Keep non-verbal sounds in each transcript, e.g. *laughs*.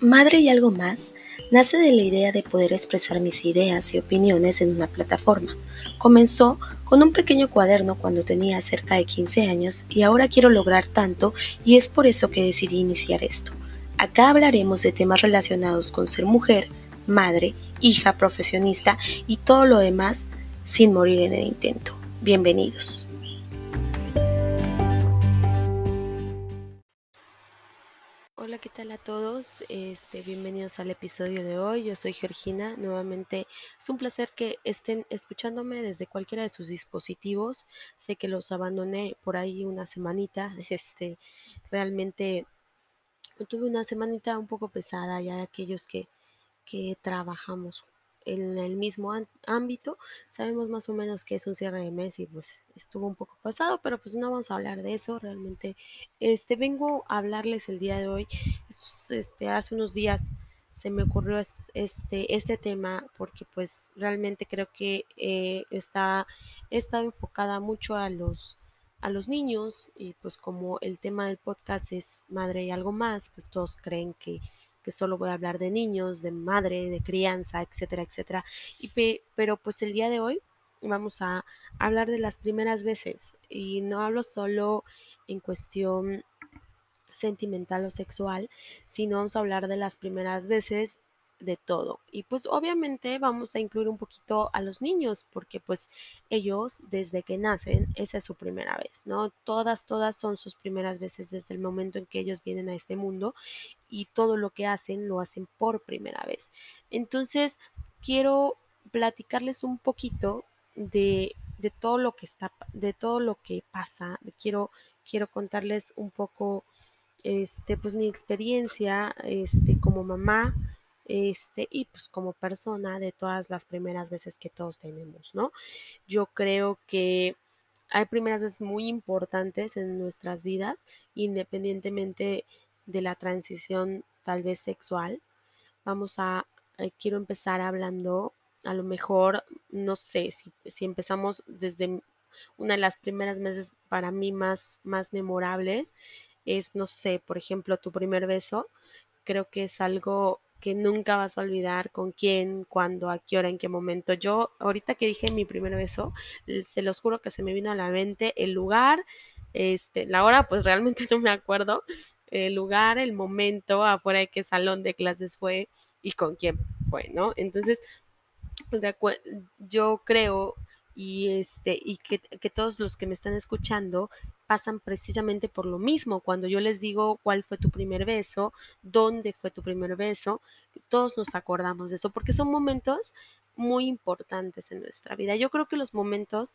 Madre y algo más nace de la idea de poder expresar mis ideas y opiniones en una plataforma. Comenzó con un pequeño cuaderno cuando tenía cerca de 15 años y ahora quiero lograr tanto y es por eso que decidí iniciar esto. Acá hablaremos de temas relacionados con ser mujer, madre, hija, profesionista y todo lo demás sin morir en el intento. Bienvenidos. Este, bienvenidos al episodio de hoy. Yo soy Georgina. Nuevamente es un placer que estén escuchándome desde cualquiera de sus dispositivos. Sé que los abandoné por ahí una semanita. *laughs* Este, realmente tuve una semanita un poco pesada ya aquellos que, que trabajamos en el mismo ámbito, sabemos más o menos que es un cierre de mes y pues estuvo un poco pasado, pero pues no vamos a hablar de eso, realmente. Este vengo a hablarles el día de hoy, este hace unos días se me ocurrió este este tema porque pues realmente creo que eh, está está enfocada mucho a los a los niños y pues como el tema del podcast es madre y algo más, pues todos creen que que solo voy a hablar de niños, de madre, de crianza, etcétera, etcétera. Y pero pues el día de hoy vamos a hablar de las primeras veces y no hablo solo en cuestión sentimental o sexual, sino vamos a hablar de las primeras veces de todo. Y pues obviamente vamos a incluir un poquito a los niños, porque pues ellos desde que nacen, esa es su primera vez, ¿no? Todas, todas son sus primeras veces desde el momento en que ellos vienen a este mundo y todo lo que hacen lo hacen por primera vez. Entonces, quiero platicarles un poquito de, de todo lo que está, de todo lo que pasa. Quiero, quiero contarles un poco este, pues mi experiencia este, como mamá, este, y pues como persona de todas las primeras veces que todos tenemos, ¿no? Yo creo que hay primeras veces muy importantes en nuestras vidas, independientemente de la transición tal vez sexual. Vamos a, eh, quiero empezar hablando, a lo mejor, no sé, si, si empezamos desde una de las primeras veces para mí más, más memorables, es, no sé, por ejemplo, tu primer beso. Creo que es algo que nunca vas a olvidar con quién, cuándo, a qué hora, en qué momento. Yo, ahorita que dije mi primer beso, se los juro que se me vino a la mente el lugar, este, la hora, pues realmente *laughs* no me acuerdo, el lugar, el momento, afuera de qué salón de clases fue y con quién fue, ¿no? Entonces, yo creo y este y que, que, todos los que me están escuchando pasan precisamente por lo mismo. Cuando yo les digo cuál fue tu primer beso dónde fue tu primer beso todos nos acordamos de eso porque son momentos muy importantes en nuestra vida. Yo creo que los momentos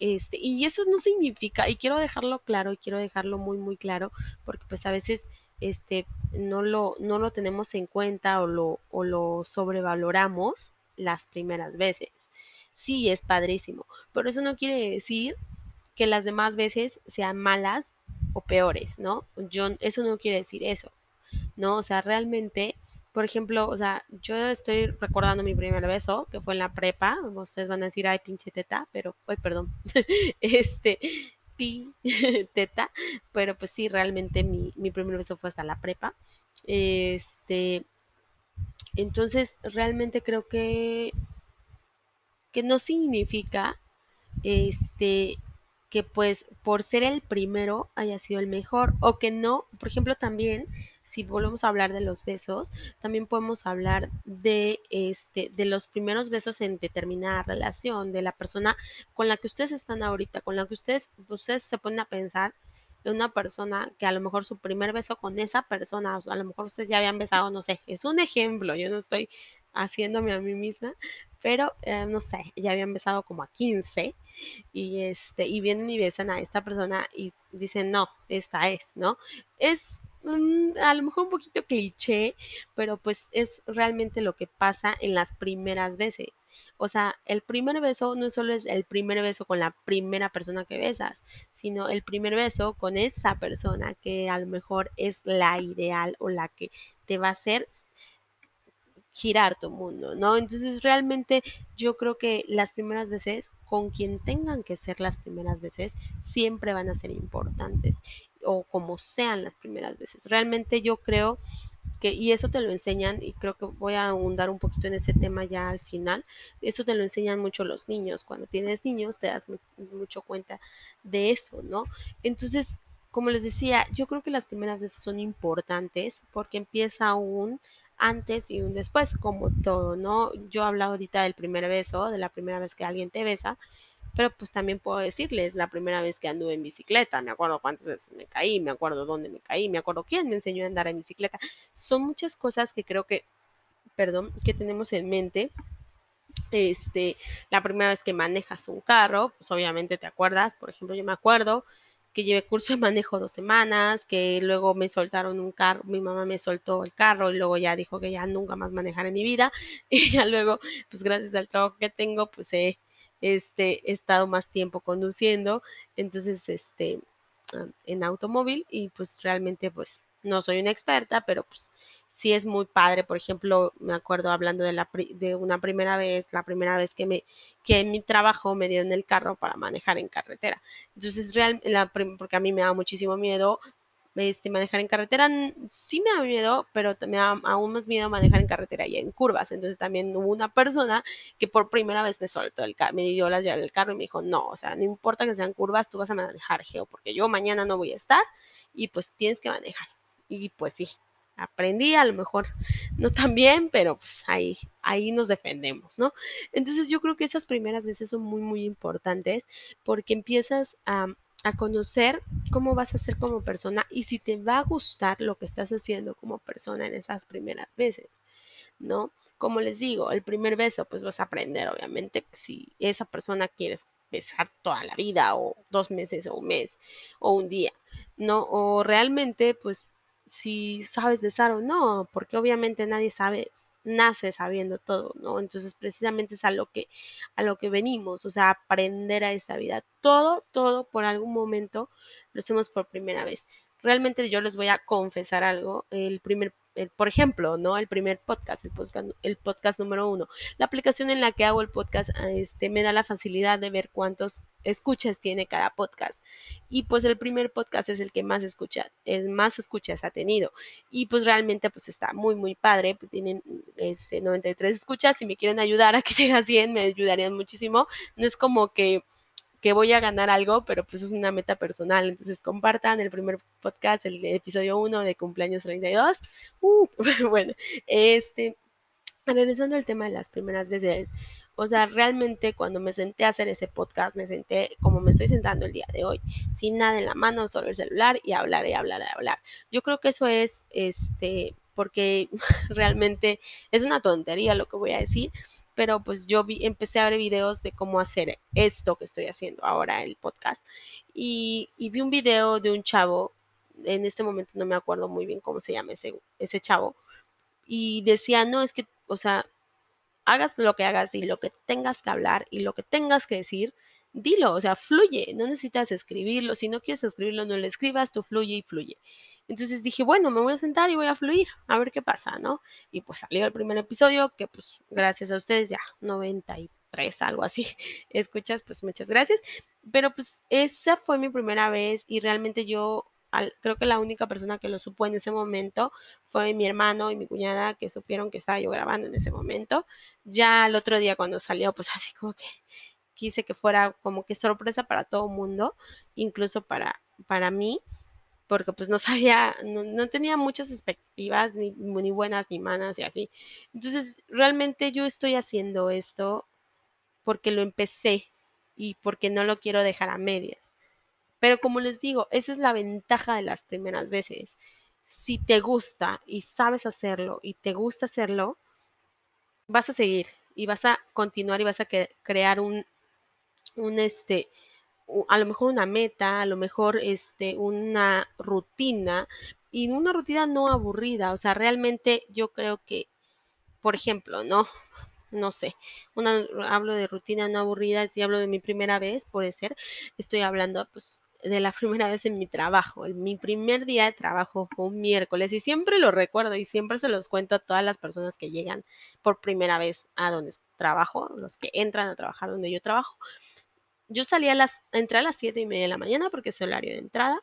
este, y eso no significa, y quiero dejarlo claro, y quiero dejarlo muy, muy claro, porque pues a veces este, no, lo, no lo tenemos en cuenta o lo, o lo sobrevaloramos las primeras veces. Sí es padrísimo, pero eso no quiere decir que las demás veces sean malas o peores, ¿no? Yo, eso no quiere decir eso, ¿no? O sea, realmente, por ejemplo, o sea, yo estoy recordando mi primer beso, que fue en la prepa, ustedes van a decir, ay, pinche teta, pero, ay, perdón, *laughs* este, pi, *laughs* teta, pero pues sí, realmente mi, mi primer beso fue hasta la prepa, este, entonces, realmente creo que que no significa este que pues por ser el primero haya sido el mejor o que no, por ejemplo también si volvemos a hablar de los besos, también podemos hablar de este de los primeros besos en determinada relación, de la persona con la que ustedes están ahorita, con la que ustedes ustedes se ponen a pensar de una persona que a lo mejor su primer beso con esa persona, o a lo mejor ustedes ya habían besado, no sé, es un ejemplo, yo no estoy haciéndome a mí misma, pero eh, no sé, ya habían besado como a 15 y este y vienen y besan a esta persona y dicen, "No, esta es", ¿no? Es a lo mejor un poquito cliché, pero pues es realmente lo que pasa en las primeras veces. O sea, el primer beso no solo es el primer beso con la primera persona que besas, sino el primer beso con esa persona que a lo mejor es la ideal o la que te va a hacer girar tu mundo, ¿no? Entonces realmente yo creo que las primeras veces, con quien tengan que ser las primeras veces, siempre van a ser importantes o como sean las primeras veces. Realmente yo creo que, y eso te lo enseñan, y creo que voy a ahondar un poquito en ese tema ya al final, eso te lo enseñan mucho los niños, cuando tienes niños te das mucho cuenta de eso, ¿no? Entonces, como les decía, yo creo que las primeras veces son importantes porque empieza un antes y un después, como todo, ¿no? Yo he hablado ahorita del primer beso, de la primera vez que alguien te besa, pero pues también puedo decirles la primera vez que anduve en bicicleta, me acuerdo cuántas veces me caí, me acuerdo dónde me caí, me acuerdo quién me enseñó a andar en bicicleta. Son muchas cosas que creo que, perdón, que tenemos en mente este, la primera vez que manejas un carro, pues obviamente te acuerdas, por ejemplo, yo me acuerdo que llevé curso de manejo dos semanas, que luego me soltaron un carro, mi mamá me soltó el carro y luego ya dijo que ya nunca más manejar en mi vida *laughs* y ya luego, pues gracias al trabajo que tengo, pues he, este, estado más tiempo conduciendo, entonces, este, en automóvil y pues realmente pues no soy una experta, pero pues sí es muy padre. Por ejemplo, me acuerdo hablando de, la, de una primera vez, la primera vez que, me, que en mi trabajo me dieron el carro para manejar en carretera. Entonces, real, la, porque a mí me da muchísimo miedo este, manejar en carretera sí me da miedo, pero me da aún más miedo manejar en carretera y en curvas. Entonces también hubo una persona que por primera vez me soltó el carro, me dio las llaves del carro y me dijo, no, o sea, no importa que sean curvas, tú vas a manejar, Geo, porque yo mañana no voy a estar y pues tienes que manejar. Y pues sí, aprendí, a lo mejor no tan bien, pero pues ahí, ahí nos defendemos, ¿no? Entonces yo creo que esas primeras veces son muy, muy importantes porque empiezas a, a conocer cómo vas a ser como persona y si te va a gustar lo que estás haciendo como persona en esas primeras veces. ¿no? Como les digo, el primer beso, pues vas a aprender, obviamente, si esa persona quieres besar toda la vida o dos meses o un mes o un día, ¿no? O realmente, pues si sabes besar o no, porque obviamente nadie sabe, nace sabiendo todo, ¿no? Entonces precisamente es a lo que, a lo que venimos, o sea, aprender a esta vida. Todo, todo por algún momento lo hacemos por primera vez. Realmente yo les voy a confesar algo, el primer por ejemplo, ¿no? El primer podcast, el podcast, el podcast número uno. La aplicación en la que hago el podcast este, me da la facilidad de ver cuántos escuchas tiene cada podcast. Y pues el primer podcast es el que más escucha, el más escuchas ha tenido. Y pues realmente pues está muy, muy padre. Pues, tienen este, 93 escuchas. Si me quieren ayudar a que *laughs* llegue a 100, me ayudarían muchísimo. No es como que que voy a ganar algo, pero pues es una meta personal. Entonces compartan el primer podcast, el episodio 1 de cumpleaños 32. Uh, *laughs* bueno, este, regresando al tema de las primeras veces, o sea, realmente cuando me senté a hacer ese podcast, me senté como me estoy sentando el día de hoy, sin nada en la mano, solo el celular y hablar y hablar y hablar. Yo creo que eso es, este, porque *laughs* realmente es una tontería lo que voy a decir, pero pues yo empecé a ver videos de cómo hacer esto que estoy haciendo ahora, el podcast. Y, vi un video de un chavo, en este momento no me acuerdo muy bien cómo se llama ese, ese chavo, y decía, no, es que, o sea, hagas lo que hagas y lo que tengas que hablar y lo que tengas que decir, dilo, o sea, fluye, no necesitas escribirlo, si no quieres escribirlo, no le escribas, tú fluye y fluye. Entonces dije, bueno, me voy a sentar y voy a fluir, a ver qué pasa, ¿no? Y pues salió el primer episodio, que pues gracias a ustedes ya 93, algo así, *laughs* escuchas, pues muchas gracias. Pero pues esa fue mi primera vez y realmente yo creo que la única persona que lo supo en ese momento fue mi hermano y mi cuñada que supieron que estaba yo grabando en ese momento. Ya el otro día cuando salió, pues *laughs* así como que quise que fuera como que sorpresa para todo el mundo, incluso para, para mí porque pues no sabía, no, tenía muchas expectativas, ni, ni, buenas ni malas y así. Entonces, realmente yo estoy haciendo esto porque lo empecé y porque no lo quiero dejar a medias. Pero como les digo, esa es la ventaja de las primeras veces. Si te gusta y sabes hacerlo y te gusta hacerlo, vas a seguir y vas a continuar y vas a crear un, un este, a lo mejor una meta, a lo mejor este, una rutina y una rutina no aburrida. O sea, realmente yo creo que, por ejemplo, no, *laughs* no sé, una, hablo de rutina no aburrida, si hablo de mi primera vez, puede ser, estoy hablando pues de la *laughs* primera vez en mi trabajo. mi primer día de trabajo fue un miércoles y siempre lo recuerdo y siempre se los cuento a todas las personas que llegan por primera vez a donde trabajo, los que entran a trabajar donde yo trabajo yo salí a las, entré a las siete y media de la mañana porque es el horario de entrada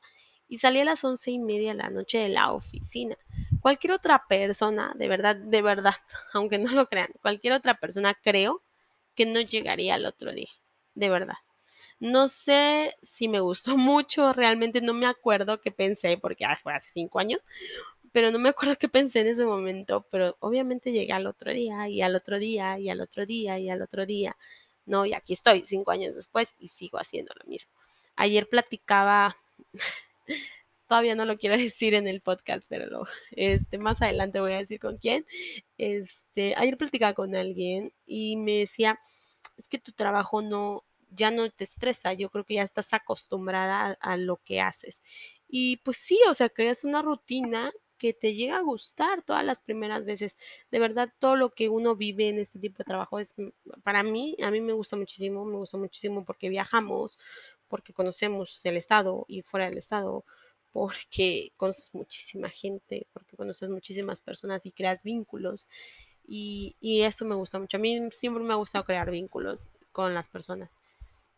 y salí a las once y media de la noche de la oficina. cualquier otra persona, de verdad, de verdad, *laughs* aunque no lo crean, cualquier otra persona creo que no llegaría al otro día, de verdad. No sé si me gustó *laughs* mucho, realmente no me acuerdo qué pensé, porque fue hace cinco años, pero no me acuerdo qué pensé en ese momento, pero obviamente llegué al otro día y al otro día y al otro día y al otro día, ¿no? Y aquí estoy cinco años después y sigo haciendo lo mismo. Ayer platicaba, *laughs* todavía no lo quiero *laughs* decir en el podcast, pero lo, este, más adelante voy a decir con quién. Este, ayer platicaba con alguien y me decía, es que tu trabajo no, ya no te estresa, yo creo que ya estás acostumbrada a, lo que haces. Y pues sí, o sea, creas una rutina que te llega a gustar todas las primeras veces. De verdad, todo lo que uno vive en este tipo de trabajo es, para mí, a mí me gusta muchísimo, me gusta muchísimo porque viajamos, porque conocemos el estado y fuera del estado, porque conoces muchísima gente, porque conoces muchísimas personas y creas vínculos. Y, y eso me gusta mucho. A mí siempre me ha gustado crear vínculos con las personas.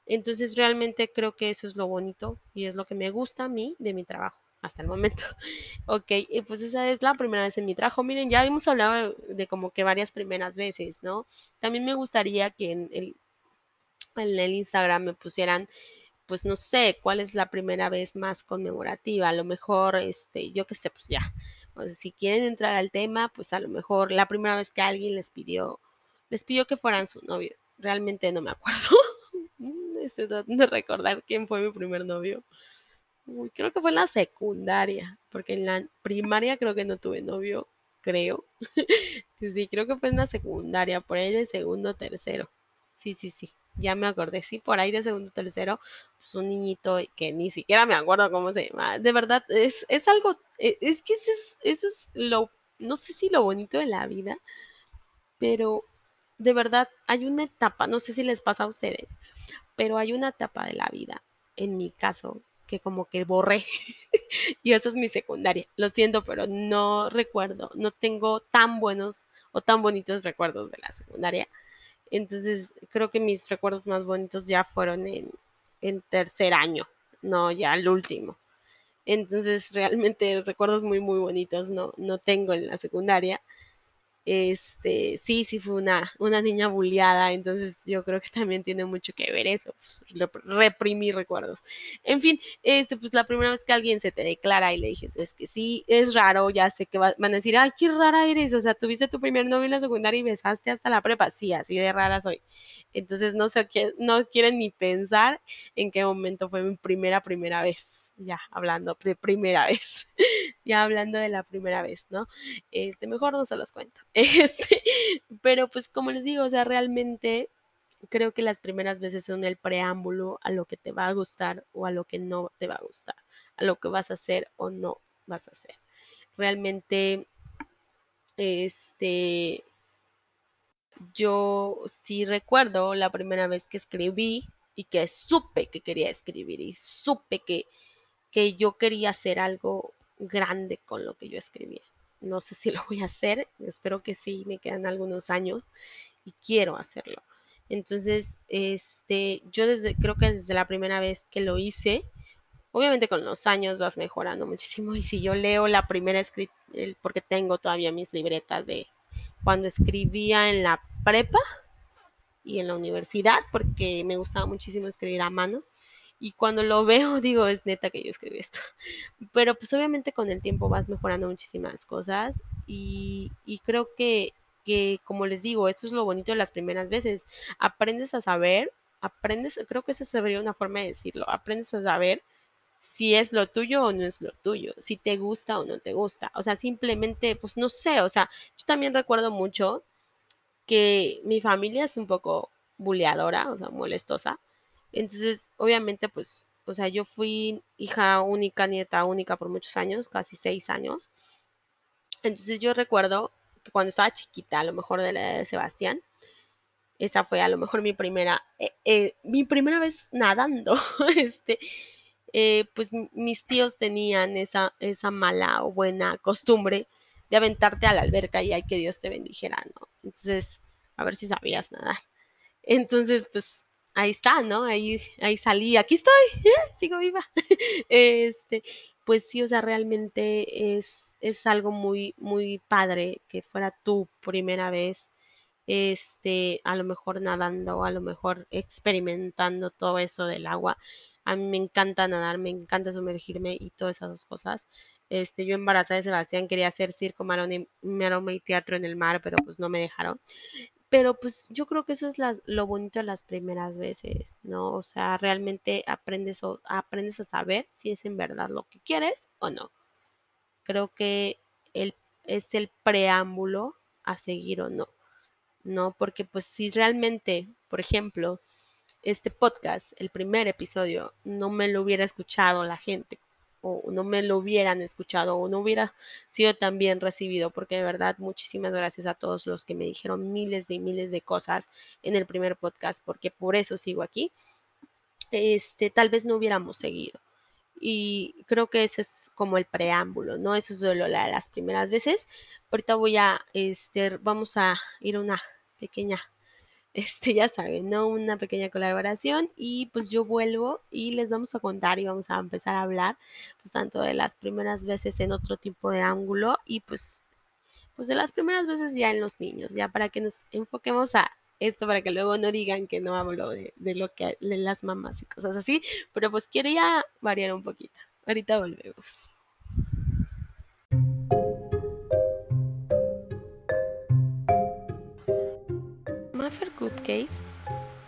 Entonces realmente creo que eso es lo bonito y es lo que me gusta a mí de mi trabajo hasta el momento. *laughs* ok, y pues esa es la primera vez en mi trabajo. Miren, ya hemos hablado de como que varias primeras veces, ¿no? También me gustaría que en el, Instagram me pusieran pues no sé cuál es la primera vez más conmemorativa, a lo mejor, este, yo qué sé, pues ya, si quieren entrar al tema, pues a lo mejor la primera vez que alguien les pidió, les pidió que fueran su novio, realmente no me acuerdo, *laughs* de recordar quién fue mi primer novio, creo que fue en la secundaria, porque en la primaria creo que no tuve novio, creo, *laughs* sí, creo que fue en la secundaria, por ahí de segundo, tercero, sí, sí, sí ya me acordé, sí, por ahí de segundo, tercero, pues un niñito que ni siquiera me acuerdo cómo se llama. De verdad, es, es algo, e, es que es, eso es lo, no sé si lo bonito de la vida, pero de verdad hay una etapa, no sé si les pasa a ustedes, pero hay una etapa de la vida, en mi caso, que como que borré. *laughs* y eso es mi secundaria. Lo siento, pero no recuerdo, no tengo tan buenos o tan bonitos recuerdos de la secundaria entonces, creo que mis recuerdos más bonitos ya fueron en, en tercer año, no ya el último. Entonces, realmente recuerdos muy, muy bonitos no, no tengo en la secundaria este, sí, sí fue una, una niña bulliada, entonces yo creo que también tiene mucho que ver eso, pues, reprimir recuerdos. En fin, este, pues la primera vez que alguien se te declara y le dices, es que sí, es raro, ya sé que van a decir, ay, qué rara eres, o sea, tuviste tu primer novio en la secundaria y besaste hasta la prepa, sí, así de rara soy. Entonces no sé, no quieren ni pensar en qué momento fue mi primera, primera vez ya hablando de primera vez, *laughs* ya hablando de la primera vez, ¿no? Este, mejor no se los cuento. *laughs* Este, pero pues como les digo, o sea, realmente creo que las primeras veces son el preámbulo a lo que te va a gustar o a lo que no te va a gustar, a lo que vas a hacer o no vas a hacer. Realmente, este, yo sí recuerdo la primera vez que escribí y que supe que quería escribir y supe que que yo quería hacer algo grande con lo que yo escribía. No sé si lo voy a hacer, espero que sí, me quedan algunos años y quiero hacerlo. Entonces, este, yo desde, creo que desde la primera vez que lo hice, obviamente con los años vas mejorando muchísimo y si yo leo la primera escrita, porque tengo todavía mis libretas de cuando escribía en la prepa y en la universidad, porque me gustaba muchísimo escribir a mano, y cuando lo veo *laughs* digo, es neta que yo escribí esto. Pero pues obviamente con el tiempo vas mejorando muchísimas cosas y, y creo que, que, como les digo, esto es lo bonito de las primeras veces. Aprendes a saber, aprendes, creo que esa sería una forma de decirlo, aprendes a saber si es lo tuyo o no es lo tuyo, si te gusta o no te gusta. O sea, simplemente, pues no sé, o sea, yo también recuerdo mucho que mi familia es un poco buleadora, o sea, molestosa. Entonces, obviamente, pues, o sea, yo fui hija única, nieta única por muchos años, casi seis años. Entonces yo recuerdo que cuando estaba chiquita, a lo mejor de la de Sebastián, esa fue a lo mejor mi primera, eh, eh, mi primera vez nadando. *laughs* este, eh, pues mis tíos tenían esa, esa mala o buena costumbre de aventarte a la alberca y hay que Dios te bendijera, ¿no? Entonces, a ver si sabías nadar. Entonces, pues ahí está, ¿no? Ahí, ahí salí, aquí estoy, sigo viva. *laughs* este, pues sí, o sea, realmente es, es algo muy, muy padre que fuera tu primera vez, este, a lo mejor nadando, a lo mejor experimentando todo eso del agua. A mí me encanta nadar, me encanta sumergirme y todas esas cosas. Este, yo embarazada de Sebastián quería hacer circo, maroma y teatro en el mar, pero pues no me dejaron. Pero pues yo creo que eso es lo bonito de las primeras veces, ¿no? O sea, realmente aprendes, aprendes a saber si es en verdad lo que quieres o no. Creo que es el preámbulo a seguir o no, ¿no? Porque pues si realmente, por ejemplo, este podcast, el primer episodio, no me lo hubiera escuchado la gente o no me lo hubieran escuchado o no hubiera sido tan bien recibido, porque de verdad muchísimas gracias a todos los que me dijeron miles de miles de cosas en el primer podcast, porque por eso sigo aquí. Este, tal vez no hubiéramos seguido. Y creo que eso es como el preámbulo, ¿no? Eso es solo la, las primeras veces. Ahorita voy a, este, vamos a ir a una pequeña este, ya saben, ¿no? Una pequeña colaboración y pues yo vuelvo y les vamos a contar y vamos a empezar a hablar, pues tanto de las primeras veces en otro tipo de ángulo y pues, pues de las primeras veces ya en los niños, ya para que nos enfoquemos a esto para que luego no digan que no hablo de, de lo que de las mamás y cosas así, pero pues quería variar un poquito. Ahorita volvemos.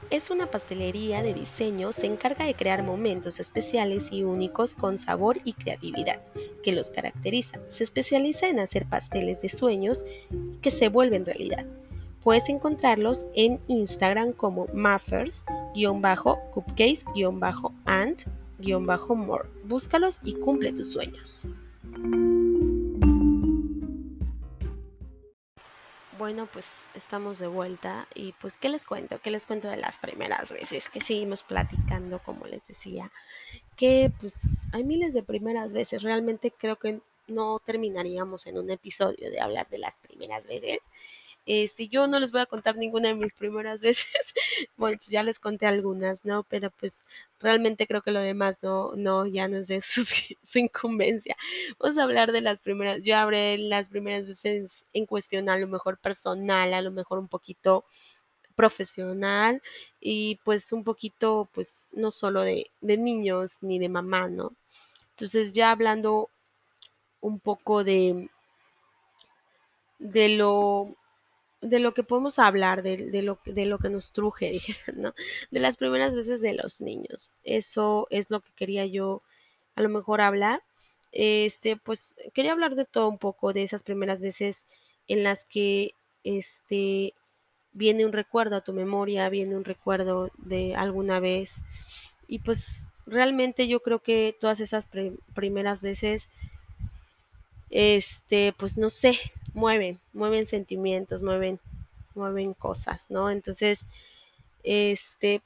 Es una pastelería de diseño, se encarga de crear momentos especiales y únicos con sabor y creatividad que los caracteriza. Se especializa en hacer pasteles de sueños que se vuelven realidad. Puedes encontrarlos en Instagram como Maffers-Cupcakes-and-more. Búscalos y cumple tus sueños. Bueno, pues estamos de vuelta y pues ¿qué les cuento? ¿Qué les cuento de las primeras veces que seguimos platicando, como les decía? Que pues hay miles de primeras veces, realmente creo que no terminaríamos en un episodio de hablar de las primeras veces. Este, yo no les voy a contar ninguna de mis primeras *laughs* veces, bueno, pues ya les conté algunas, ¿no? Pero pues realmente creo que lo demás no, no, ya no es de su, *laughs* incumbencia. Vamos a hablar de las primeras, yo hablé las primeras veces en cuestión a lo mejor personal, a lo mejor un poquito profesional y pues un poquito pues no solo de, de niños ni de mamá, ¿no? Entonces ya hablando un poco de, de lo de lo que podemos hablar, de, lo, de lo que nos truje, *laughs* ¿no? De las primeras veces de los niños. Eso es lo que quería yo a lo mejor hablar. Este, pues quería hablar de todo un poco, de esas primeras veces en las que este viene un recuerdo a tu memoria, viene un recuerdo de alguna vez. Y pues realmente yo creo que todas esas primeras veces este, pues no sé, mueven, mueven sentimientos, mueven, mueven cosas, ¿no? Entonces, este,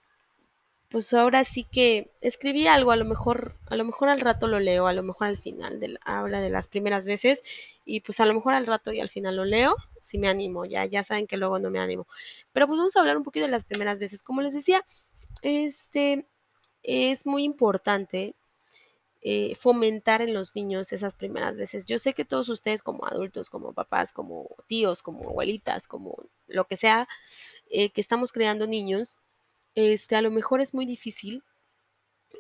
pues ahora sí que escribí algo, a lo mejor, a lo mejor al rato lo leo, a lo mejor al final habla de las primeras veces y pues a lo mejor al rato y al final lo leo, si me animo, ya, ya saben que luego no me animo. Pero pues vamos a hablar un poquito de las primeras veces. Como les decía, este es muy importante eh, fomentar en los niños esas primeras veces. Yo sé que todos ustedes como adultos, como papás, como tíos, como abuelitas, como lo que sea, eh, que estamos creando niños, este, a lo mejor es muy difícil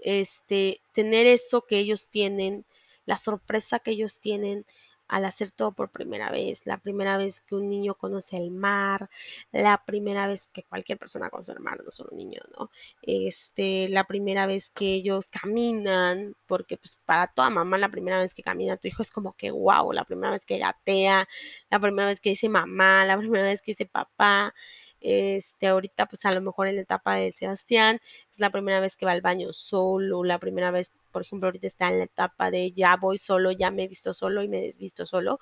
este, tener eso que ellos tienen, la sorpresa que ellos tienen, al hacer todo por primera vez, la primera vez que un niño conoce el mar, la primera vez que cualquier persona conoce el mar, no solo un niño, ¿no? Este, la primera vez que ellos caminan, porque pues para toda mamá la primera vez que camina tu hijo es como que wow, la primera vez que gatea, la primera vez que dice mamá, la primera vez que dice papá, este, ahorita pues a lo mejor en la etapa de Sebastián es la primera vez que va al baño solo, la primera vez, por ejemplo, ahorita está en la etapa de ya voy solo, ya me he visto solo y me he desvisto solo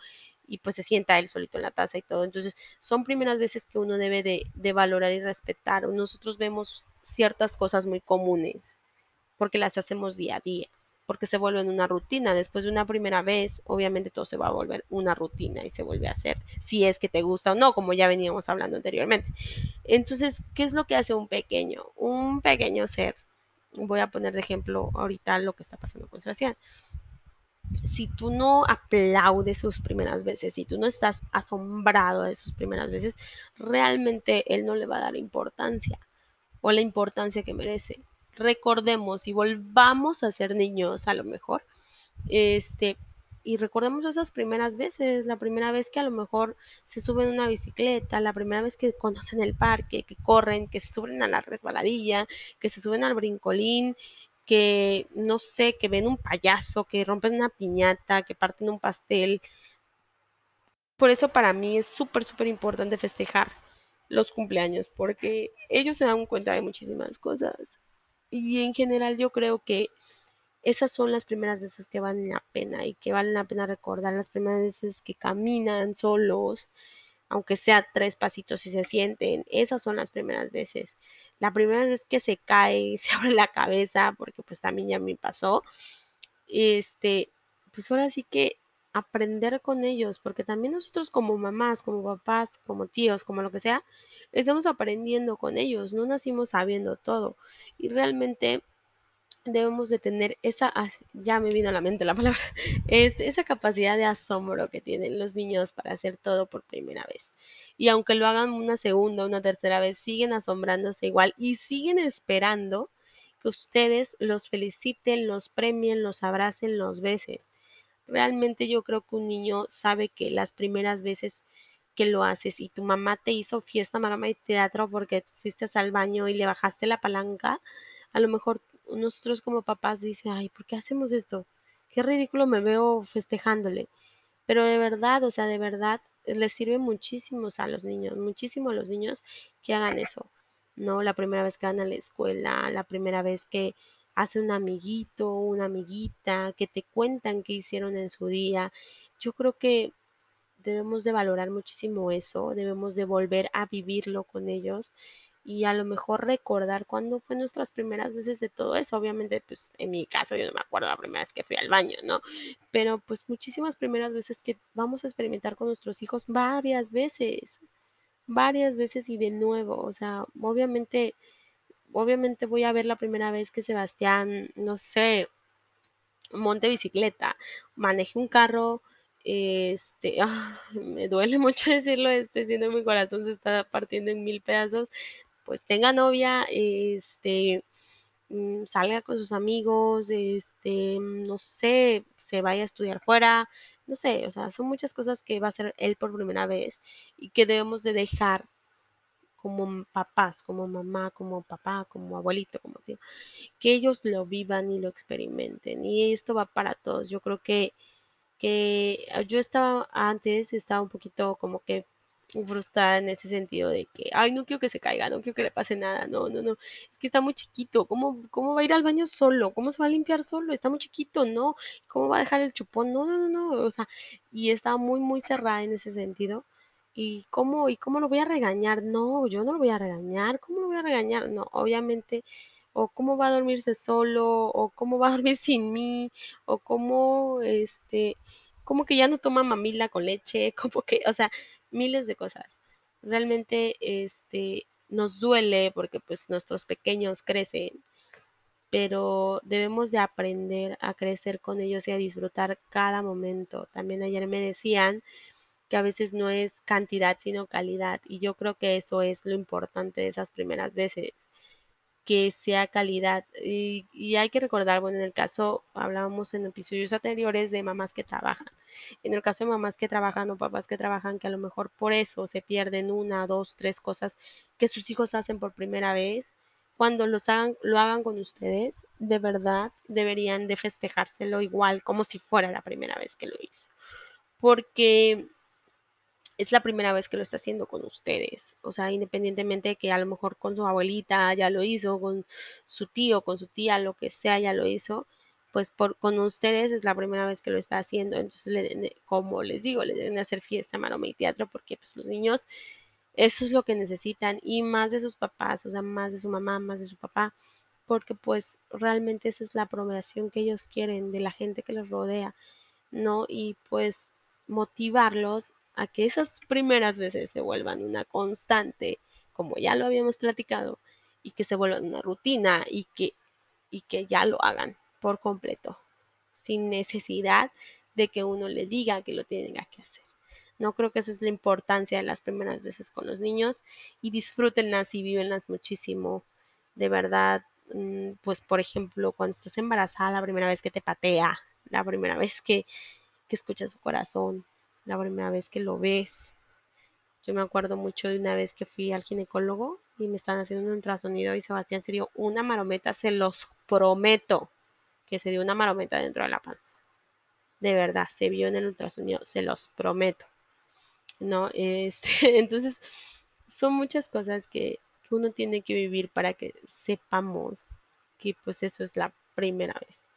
y pues se sienta él solito en la taza y todo. Entonces son primeras veces que uno debe de, de valorar y respetar. Nosotros vemos ciertas cosas muy comunes porque las hacemos día a día porque se vuelven una rutina. Después de una primera vez, obviamente todo se va a volver una rutina y se vuelve a hacer, si es que te gusta o no, como ya veníamos hablando anteriormente. Entonces, ¿qué es lo que hace un pequeño? Un pequeño ser. Voy a poner de ejemplo ahorita lo que está pasando con Sebastián si tú no aplaudes sus primeras veces, si tú no estás asombrado de sus primeras veces, realmente él no le va a dar importancia o la importancia que merece. Recordemos y volvamos a ser niños a lo mejor. Este, y recordemos esas primeras veces, la primera vez que a lo mejor se suben a una bicicleta, la primera vez que conocen el parque, que corren, que se suben a la resbaladilla, que se suben al brincolín, que no sé, que ven un payaso, que rompen una piñata, que parten un pastel. Por eso para mí es súper, súper importante festejar los cumpleaños, porque ellos se dan cuenta de muchísimas cosas. Y en general yo creo que esas son las primeras veces que valen la pena y que valen la pena recordar las primeras veces que caminan solos, aunque sea tres pasitos y se sienten, esas son las primeras veces. La primera vez que se cae, *laughs* se abre la cabeza, porque pues también ya me pasó, este, pues ahora sí que aprender con ellos, porque también nosotros como mamás, como papás, como tíos, como lo que sea, estamos aprendiendo con ellos, no nacimos sabiendo todo. Y realmente debemos de tener esa, ya me vino a la mente la palabra, *laughs* esa capacidad de asombro que tienen los niños para hacer todo por primera vez. Y aunque lo hagan una segunda, una tercera vez, siguen asombrándose igual y siguen esperando que ustedes los feliciten, los premien, los abracen, los besen. Realmente yo creo que un niño sabe que las primeras veces que lo haces y tu mamá te hizo fiesta, mamá y teatro porque fuiste al baño y le bajaste la palanca, a lo mejor nosotros como papás dice, ay, ¿por qué hacemos esto? Qué ridículo me veo festejándole. Pero de verdad, o sea, de verdad, les sirve muchísimo a los niños, muchísimo a los niños que hagan eso. ¿No? La primera vez que van a la escuela, la primera vez que hacen un amiguito, una amiguita, que te cuentan qué hicieron en su día. Yo creo que debemos de valorar muchísimo eso, debemos de volver a vivirlo con ellos y a lo mejor recordar cuándo fue nuestras primeras veces de todo eso. Obviamente, pues en mi caso yo no me acuerdo la primera vez que fui al baño, ¿no? Pero pues muchísimas primeras veces que vamos a experimentar con nuestros hijos varias veces, varias veces y de nuevo, o sea, obviamente, obviamente voy a ver la primera vez que Sebastián, no sé, monte bicicleta, maneje un carro, este, *laughs* me duele mucho decirlo, este, siendo mi corazón se está partiendo en mil pedazos, pues tenga novia, este, mm, salga con sus amigos, este, no sé, se vaya a estudiar fuera, no sé, o sea, son muchas cosas que va a hacer él por primera vez y que debemos de dejar como papás, como mamá, como papá, como abuelito, como tío, que ellos lo vivan y lo experimenten. Y esto va para todos. Yo creo que, que yo estaba antes, estaba un poquito como que frustrada en ese sentido de que, ay, no quiero que se caiga, no quiero que le pase nada, no, no, no, es que está muy chiquito, ¿cómo, cómo va a ir al baño solo? ¿Cómo se va a limpiar solo? Está muy chiquito, ¿no? ¿Cómo va a dejar el chupón? No, no, no, no, o sea, y estaba muy, muy cerrada en ese sentido. ¿Y cómo, y cómo lo voy a regañar? No, yo no lo voy a regañar, ¿cómo lo voy a regañar? No, obviamente, o cómo va a dormirse solo, o cómo va a *laughs* dormir sin mí, o cómo, este, como que ya no toma mamila con leche, *laughs* como que, o sea, miles de cosas. Realmente este nos duele porque pues nuestros pequeños crecen, pero debemos de aprender a crecer con ellos y a disfrutar cada momento. También ayer me decían que a veces no es cantidad sino calidad y yo creo que eso es lo importante de esas primeras veces que sea calidad. Y, hay que recordar, bueno, en el caso, hablábamos en episodios anteriores de mamás que trabajan. En el caso de mamás que trabajan o papás que trabajan, que a lo mejor por eso se pierden una, dos, tres cosas que sus hijos hacen por primera vez, cuando los hagan, lo hagan con ustedes, de verdad deberían de festejárselo igual, como si fuera la primera vez que lo hizo. Porque es la primera vez que lo está haciendo con ustedes. O sea, independientemente de que a lo mejor con su abuelita ya lo hizo, con su tío, con su tía, lo que sea, ya lo hizo, pues por, con ustedes es la primera vez que lo está haciendo. Entonces, como les digo, le deben hacer fiesta, maroma y teatro porque pues los niños eso es lo que necesitan y más de sus papás, o sea, más de su mamá, más de su papá, porque pues realmente esa es la aprobación que ellos quieren de la gente que los rodea, ¿no? Y pues motivarlos a que esas primeras veces se vuelvan una constante, como ya lo habíamos platicado, y que se vuelvan una rutina y que, y que ya lo hagan por completo, sin necesidad de que uno le diga que lo tenga que hacer. No creo que esa es la importancia de las primeras veces con los niños y disfrútenlas y vívenlas muchísimo. De verdad, mm, pues por ejemplo, cuando estás embarazada, la primera vez que te patea, la primera vez que, que escuchas su corazón, la primera vez que lo ves. Yo me acuerdo mucho de una vez que fui al ginecólogo y me están haciendo un ultrasonido y Sebastián se dio una marometa, se los prometo que se dio una marometa dentro de la panza. De verdad, se vio en el ultrasonido, se los prometo. ¿No? Este, *laughs* entonces, son muchas cosas que, que uno tiene que vivir para que sepamos que pues eso es la primera vez.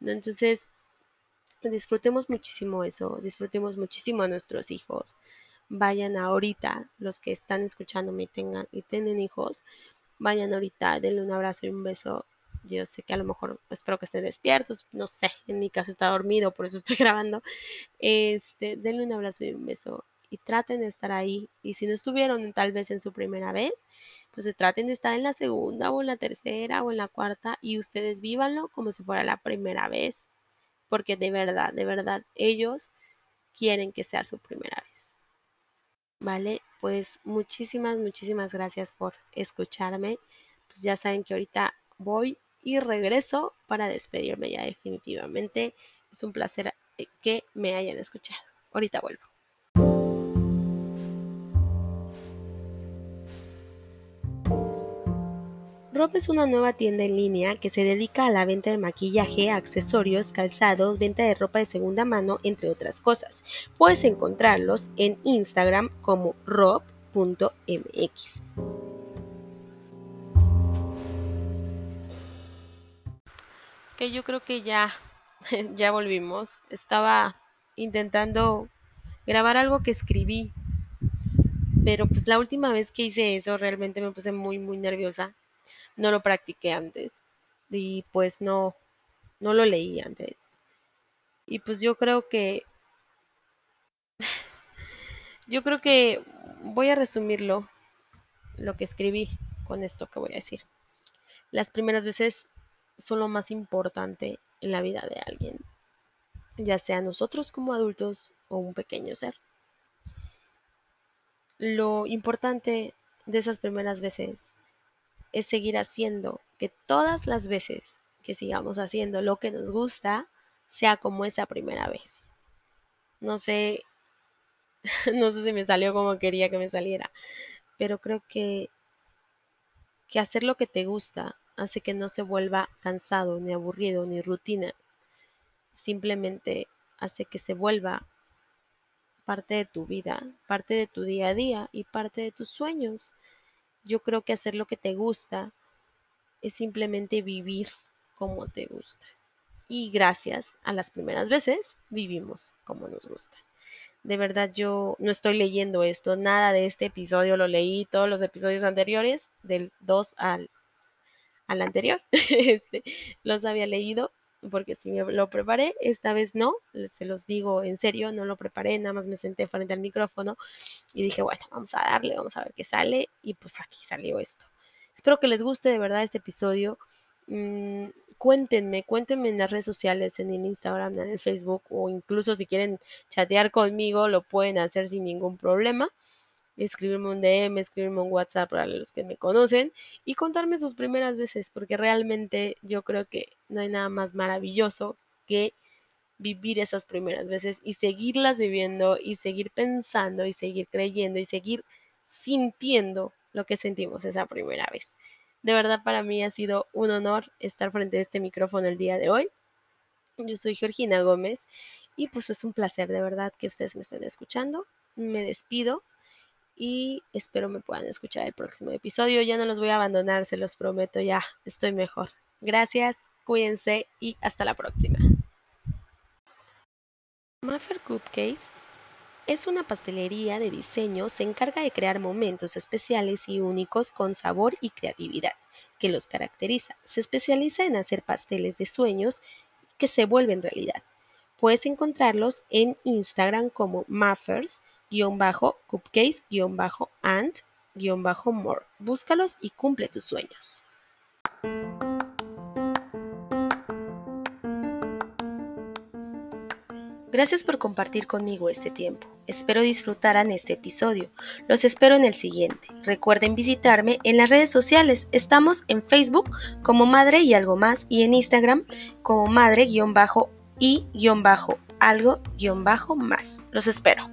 ¿no? Entonces, disfrutemos muchísimo eso, disfrutemos muchísimo a nuestros hijos. Vayan ahorita, los que están escuchándome y, tengan, y tienen hijos, vayan ahorita, denle un abrazo y un beso. Yo sé que a lo mejor espero que estén despiertos, no sé, en mi caso está dormido, por eso estoy *laughs* grabando. Este, denle un abrazo y un beso y traten de estar ahí. Y si no estuvieron tal vez en su primera vez, pues traten de estar en la segunda o en la tercera o en la cuarta y ustedes vívanlo como si fuera la primera vez porque de verdad, de verdad, ellos quieren que sea su primera vez. Vale, pues muchísimas, muchísimas gracias por escucharme. Pues ya saben que ahorita voy y regreso para despedirme ya definitivamente. Es un placer eh, que me hayan escuchado. Ahorita vuelvo. Rob es una nueva tienda en línea que se dedica a la venta de maquillaje, accesorios, calzados, venta de ropa de segunda mano, entre otras cosas. Puedes encontrarlos en Instagram como rob.mx. Que yo creo que ya *laughs* ya volvimos. Estaba intentando grabar algo que escribí, pero pues la última vez que hice eso realmente me puse muy muy nerviosa no lo practiqué antes y pues no, no lo leí antes. Y pues yo creo que, *sighs* yo creo que voy a resumirlo, lo que escribí con esto que voy a decir. Las primeras veces son lo más importante en la vida de alguien, ya sea nosotros como adultos o un pequeño ser. Lo importante de esas primeras veces es seguir haciendo que todas las veces que sigamos haciendo lo que nos gusta sea como esa primera vez. No sé, *laughs* no sé si me salió como quería que me saliera, pero creo que, que hacer lo que te gusta hace que no se vuelva cansado, ni aburrido, ni rutina. Simplemente hace que se vuelva parte de tu vida, parte de tu día a día y parte de tus sueños. Yo creo que hacer lo que te gusta es simplemente vivir como te gusta. Y gracias a las primeras veces vivimos como nos gusta. De verdad yo no estoy leyendo esto, nada de este episodio lo leí, todos los episodios anteriores, del 2 al, al anterior, *laughs* este, los había leído porque si me lo preparé, esta vez no, se los digo en serio, no lo preparé, nada más me senté frente al micrófono y dije, bueno, vamos a darle, vamos a ver qué sale y pues aquí salió esto. Espero que les guste de verdad este episodio. Mm, cuéntenme, cuéntenme en las redes sociales, en el Instagram, en el Facebook o incluso si quieren chatear conmigo, lo pueden hacer sin ningún problema escribirme un DM, escribirme un WhatsApp para los que me conocen y contarme sus primeras veces, porque realmente yo creo que no hay nada más maravilloso que vivir esas primeras veces y seguirlas viviendo y seguir pensando y seguir creyendo y seguir sintiendo lo que sentimos esa primera vez. De verdad para mí ha sido un honor estar frente a este micrófono el día de hoy. Yo soy Georgina Gómez y pues es un placer de verdad que ustedes me estén escuchando. Me despido y espero me puedan escuchar el próximo episodio. Ya no los voy a abandonar, se los prometo, ya estoy mejor. Gracias, cuídense y hasta la próxima. Maffer Cupcakes es una pastelería de diseño, se encarga de crear momentos especiales y únicos con sabor y creatividad. que los caracteriza. Se especializa en hacer pasteles de sueños que se vuelven realidad. Puedes encontrarlos en Instagram como maffers-cupcakes-and-more. Búscalos y cumple tus sueños. Gracias por compartir conmigo este tiempo. Espero disfrutaran este episodio. Los espero en el siguiente. Recuerden visitarme en las redes sociales. Estamos en Facebook como Madre y algo más y en Instagram como Madre-y-algo-más. Los espero.